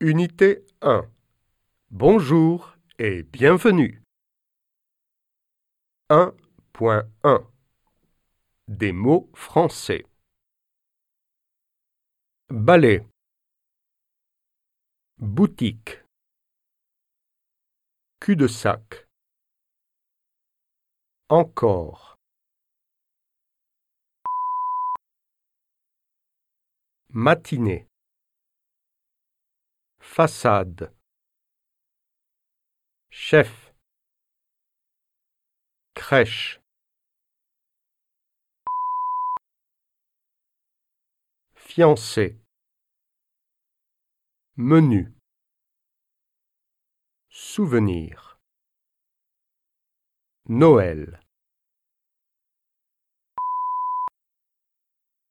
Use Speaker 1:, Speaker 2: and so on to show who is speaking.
Speaker 1: Unité 1. Bonjour et bienvenue. 1.1 Des mots français. Balai. Boutique. Cul-de-sac. Encore. Matinée. Façade. Chef. Crèche. Fiancé. Menu. Souvenir. Noël.